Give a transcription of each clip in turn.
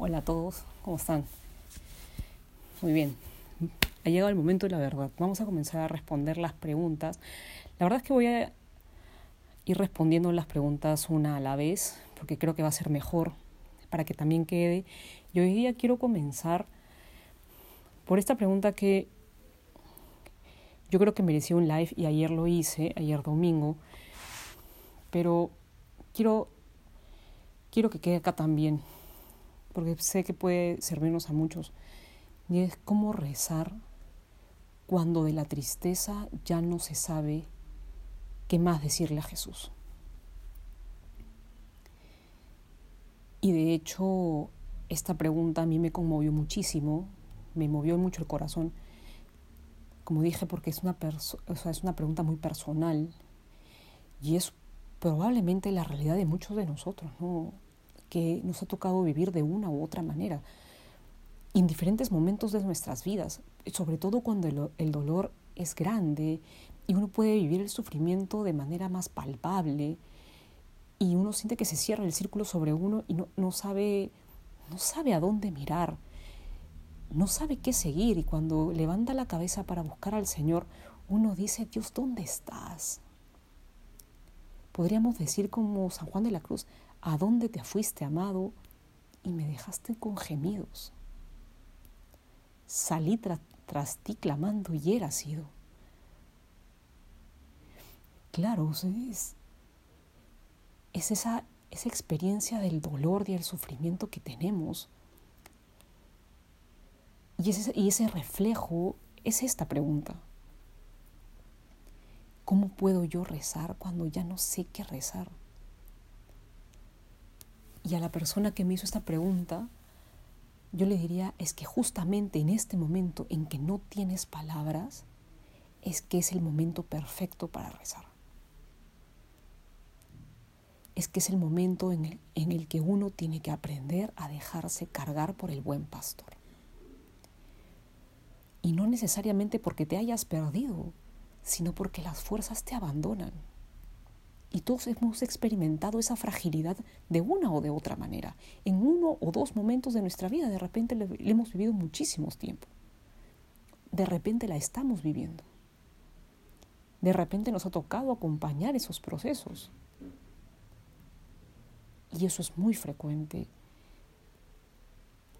Hola a todos, ¿cómo están? Muy bien, ha llegado el momento de la verdad. Vamos a comenzar a responder las preguntas. La verdad es que voy a ir respondiendo las preguntas una a la vez, porque creo que va a ser mejor para que también quede. Y hoy día quiero comenzar por esta pregunta que yo creo que merecía un live y ayer lo hice, ayer domingo, pero quiero, quiero que quede acá también porque sé que puede servirnos a muchos, y es cómo rezar cuando de la tristeza ya no se sabe qué más decirle a Jesús. Y de hecho, esta pregunta a mí me conmovió muchísimo, me movió mucho el corazón, como dije, porque es una, es una pregunta muy personal y es probablemente la realidad de muchos de nosotros, ¿no? Que nos ha tocado vivir de una u otra manera, en diferentes momentos de nuestras vidas, sobre todo cuando el, dolor es grande y uno puede vivir el sufrimiento de manera más palpable y uno siente que se cierra el círculo sobre uno y no, no sabe no sabe a dónde mirar, no sabe qué seguir y cuando levanta la cabeza para buscar al Señor, uno dice, Dios, ¿dónde estás? Podríamos decir como San Juan de la Cruz, ¿A dónde te fuiste, amado? Y me dejaste con gemidos. Salí tras ti clamando y era sido. Claro, es, es esa, esa experiencia del dolor y el sufrimiento que tenemos. Y ese, y ese reflejo es esta pregunta. ¿Cómo puedo yo rezar cuando ya no sé qué rezar? Y a la persona que me hizo esta pregunta, yo le diría, es que justamente en este momento en que no tienes palabras, es que es el momento perfecto para rezar. Es que es el momento en el, en el que uno tiene que aprender a dejarse cargar por el buen pastor. Y no necesariamente porque te hayas perdido, sino porque las fuerzas te abandonan. Y todos hemos experimentado esa fragilidad de una o de otra manera. En uno o dos momentos de nuestra vida, de repente le, hemos vivido muchísimos tiempo. De repente la estamos viviendo. De repente nos ha tocado acompañar esos procesos. Y eso es muy frecuente.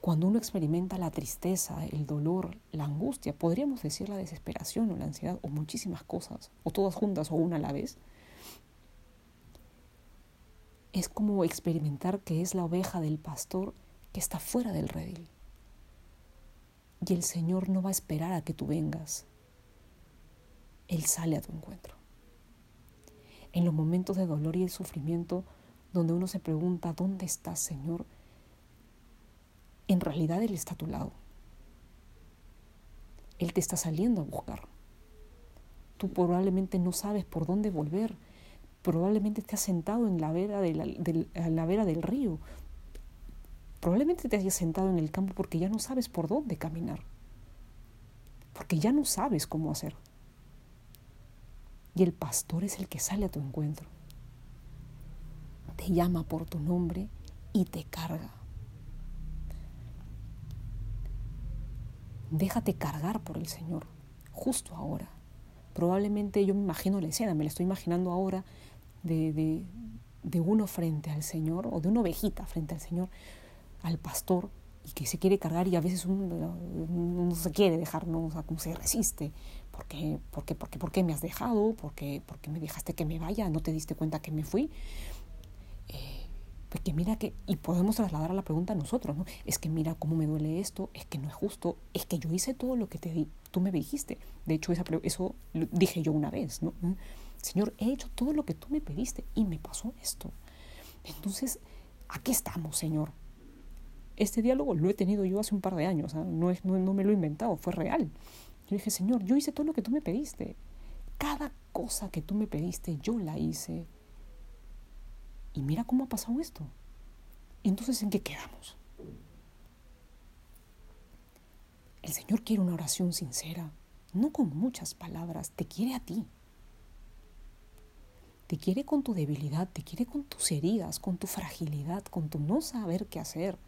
Cuando uno experimenta la tristeza, el dolor, la angustia, podríamos decir la desesperación o la ansiedad, o muchísimas cosas, o todas juntas o una a la vez, es como experimentar que es la oveja del pastor que está fuera del redil. Y el Señor no va a esperar a que tú vengas. Él sale a tu encuentro. En los momentos de dolor y de sufrimiento, donde uno se pregunta, ¿dónde estás, Señor? En realidad Él está a tu lado. Él te está saliendo a buscar. Tú probablemente no sabes por dónde volver, Probablemente te has sentado en la vera, del río. Probablemente te hayas sentado en el campo porque ya no sabes por dónde caminar. Porque ya no sabes cómo hacer. Y el pastor es el que sale a tu encuentro. Te llama por tu nombre y te carga. Déjate cargar por el Señor, justo ahora. Probablemente yo me imagino la escena, me la estoy imaginando ahora de, uno frente al Señor, o de una ovejita frente al Señor, al pastor, y que se quiere cargar y a veces uno no se quiere dejar, ¿no? O sea, se resiste. ¿Por qué, me has dejado? ¿Por ¿Por qué me dejaste que me vaya? ¿No te diste cuenta que me fui? Eh, porque mira que, y podemos trasladar a la pregunta a nosotros, ¿no? Es que mira cómo me duele esto, es que no es justo, es que yo hice todo lo que te di, tú me dijiste. De hecho, esa, eso lo dije yo una vez, ¿no? Señor, he hecho todo lo que tú me pediste y me pasó esto. Entonces, aquí estamos, Señor. Este diálogo lo he tenido yo hace un par de años, ¿ah? no, es, no, me lo he inventado, fue real. Yo dije, Señor, yo hice todo lo que tú me pediste. Cada cosa que tú me pediste, yo la hice. Y mira cómo ha pasado esto. Entonces, ¿en qué quedamos? El Señor quiere una oración sincera, no con muchas palabras, te quiere a ti. Te quiere con tu debilidad, te quiere con tus heridas, con tu fragilidad, con tu no saber qué hacer.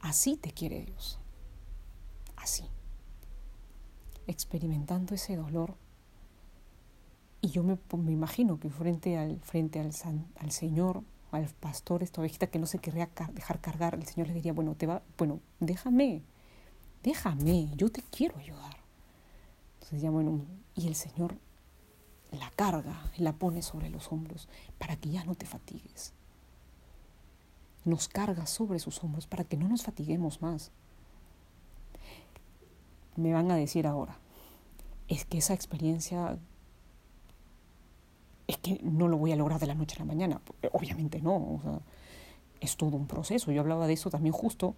Así te quiere Dios. Así. Experimentando ese dolor. Y yo me, me imagino que frente al, frente al, al Señor, al pastor, esta ovejita que no se querría dejar cargar, el Señor le diría, bueno, te va, bueno, déjame, déjame, yo te quiero ayudar. Entonces ya, bueno, y el Señor la carga, la pone sobre los hombros para que ya no te fatigues. Nos carga sobre sus hombros para que no nos fatiguemos más. Me van a decir ahora, es que esa experiencia es que no lo voy a lograr de la noche a la mañana. Obviamente no, es todo un proceso. Yo hablaba de eso también justo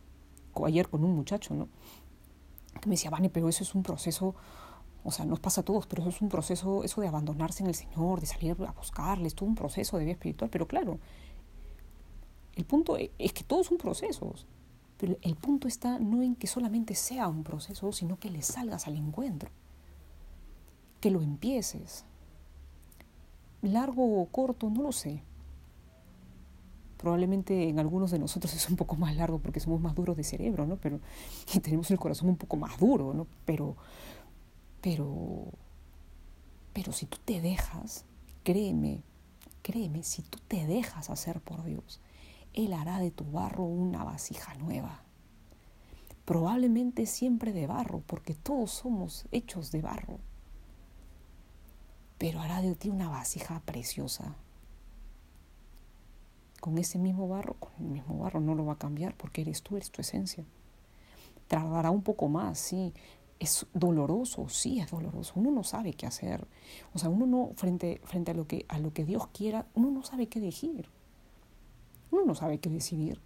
ayer con un muchacho, ¿no? Que me decía, Vane, pero eso es un proceso o sea, nos pasa a todos, pero eso es un proceso, eso de abandonarse en el Señor, de salir a buscarle, es todo un proceso de vida espiritual. Pero claro, el punto e, es que todos son procesos. Pero el punto está no en que solamente sea un proceso, sino que le salgas al encuentro. Que lo empieces. Largo o corto, no lo sé. Probablemente en algunos de nosotros es un poco más largo porque somos más duros de cerebro, ¿no? Pero, y tenemos el corazón un poco más duro, ¿no? Pero, pero, pero si tú te dejas, créeme, créeme, si tú te dejas hacer por Dios, Él hará de tu barro una vasija nueva. Probablemente siempre de barro, porque todos somos hechos de barro. Pero hará de ti una vasija preciosa. Con ese mismo barro, con el mismo barro, no lo va a cambiar porque eres tú, eres tu esencia. Tardará un poco más, sí, es doloroso, sí es doloroso. Uno no sabe qué hacer. O sea, uno no, frente, frente a, lo que, a lo que Dios quiera, uno no sabe qué elegir. Uno no sabe qué decidir.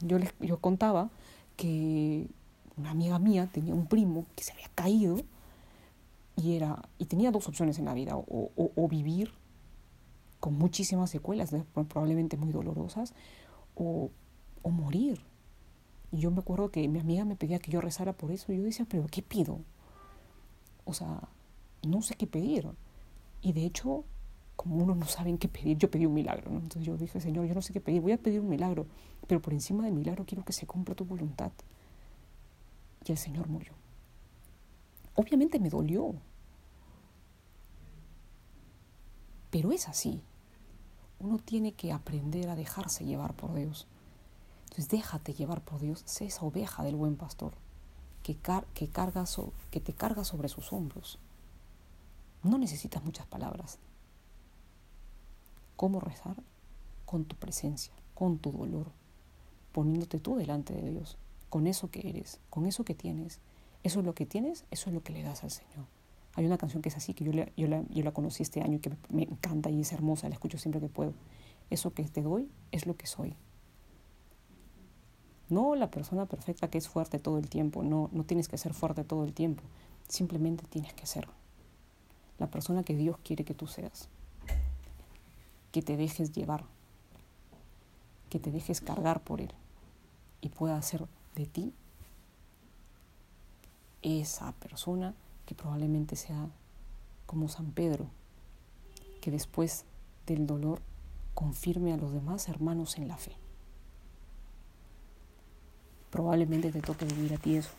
Yo, les, yo contaba que una amiga mía tenía un primo que se había caído y, era, y tenía dos opciones en la vida, o, vivir con muchísimas secuelas, probablemente muy dolorosas, o, morir. Y yo me acuerdo que mi amiga me pedía que yo rezara por eso. Y yo decía, pero ¿qué pido? O sea, no sé qué pedir. Y de hecho, como uno no sabe qué pedir, yo pedí un milagro. ¿no? Entonces yo dije, Señor, yo no sé qué pedir, voy a pedir un milagro. Pero por encima del milagro quiero que se cumpla tu voluntad. Y el Señor murió. Obviamente me dolió. Pero es así. Uno tiene que aprender a dejarse llevar por Dios. Entonces déjate llevar por Dios, sé esa oveja del buen pastor que, carga que te carga sobre sus hombros. No necesitas muchas palabras. ¿Cómo rezar? Con tu presencia, con tu dolor, poniéndote tú delante de Dios, con eso que eres, con eso que tienes. Eso es lo que tienes, eso es lo que le das al Señor. Hay una canción que es así, que yo, yo, la, yo la conocí este año y que me encanta y es hermosa, la escucho siempre que puedo. Eso que te doy es lo que soy. No la persona perfecta que es fuerte todo el tiempo, no, no tienes que ser fuerte todo el tiempo, simplemente tienes que ser la persona que Dios quiere que tú seas, que te dejes llevar, que te dejes cargar por Él y pueda hacer de ti esa persona que probablemente sea como San Pedro, que después del dolor confirme a los demás hermanos en la fe probablemente te toque vivir a ti eso.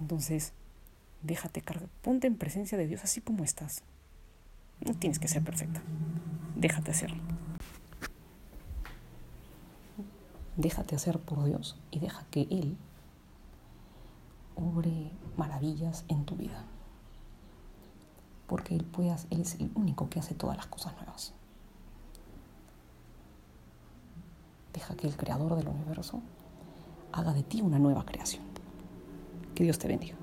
Entonces, déjate cargar, ponte en presencia de Dios así como estás. No tienes que ser perfecta. Déjate hacerlo. Déjate hacer por Dios y deja que Él maravillas en tu vida. Porque Él, él es el único que hace todas las cosas nuevas. Deja que el creador del universo haga de ti una nueva creación. Que Dios te bendiga.